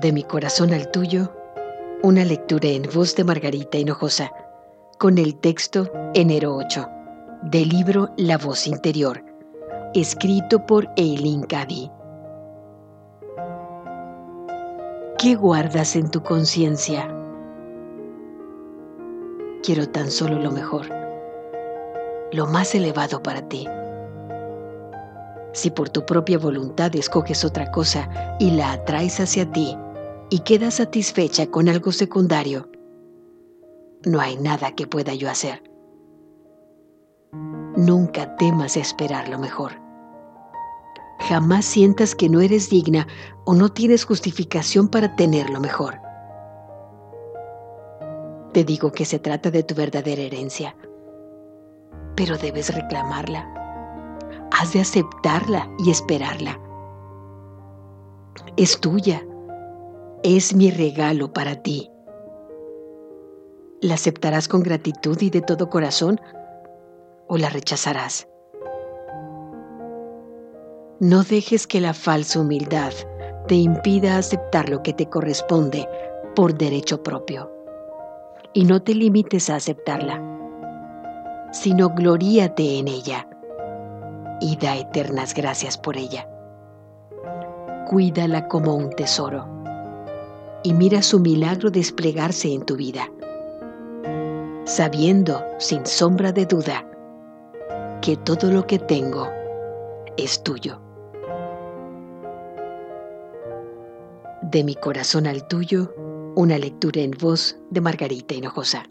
De mi corazón al tuyo, una lectura en voz de Margarita Hinojosa, con el texto Enero 8, del libro La voz interior, escrito por Eileen Cady. ¿Qué guardas en tu conciencia? Quiero tan solo lo mejor, lo más elevado para ti. Si por tu propia voluntad escoges otra cosa y la atraes hacia ti y quedas satisfecha con algo secundario, no hay nada que pueda yo hacer. Nunca temas esperar lo mejor. Jamás sientas que no eres digna o no tienes justificación para tener lo mejor. Te digo que se trata de tu verdadera herencia, pero debes reclamarla has de aceptarla y esperarla. Es tuya, es mi regalo para ti. ¿La aceptarás con gratitud y de todo corazón o la rechazarás? No dejes que la falsa humildad te impida aceptar lo que te corresponde por derecho propio. Y no te limites a aceptarla, sino gloríate en ella y da eternas gracias por ella. Cuídala como un tesoro y mira su milagro desplegarse en tu vida, sabiendo sin sombra de duda que todo lo que tengo es tuyo. De mi corazón al tuyo, una lectura en voz de Margarita Hinojosa.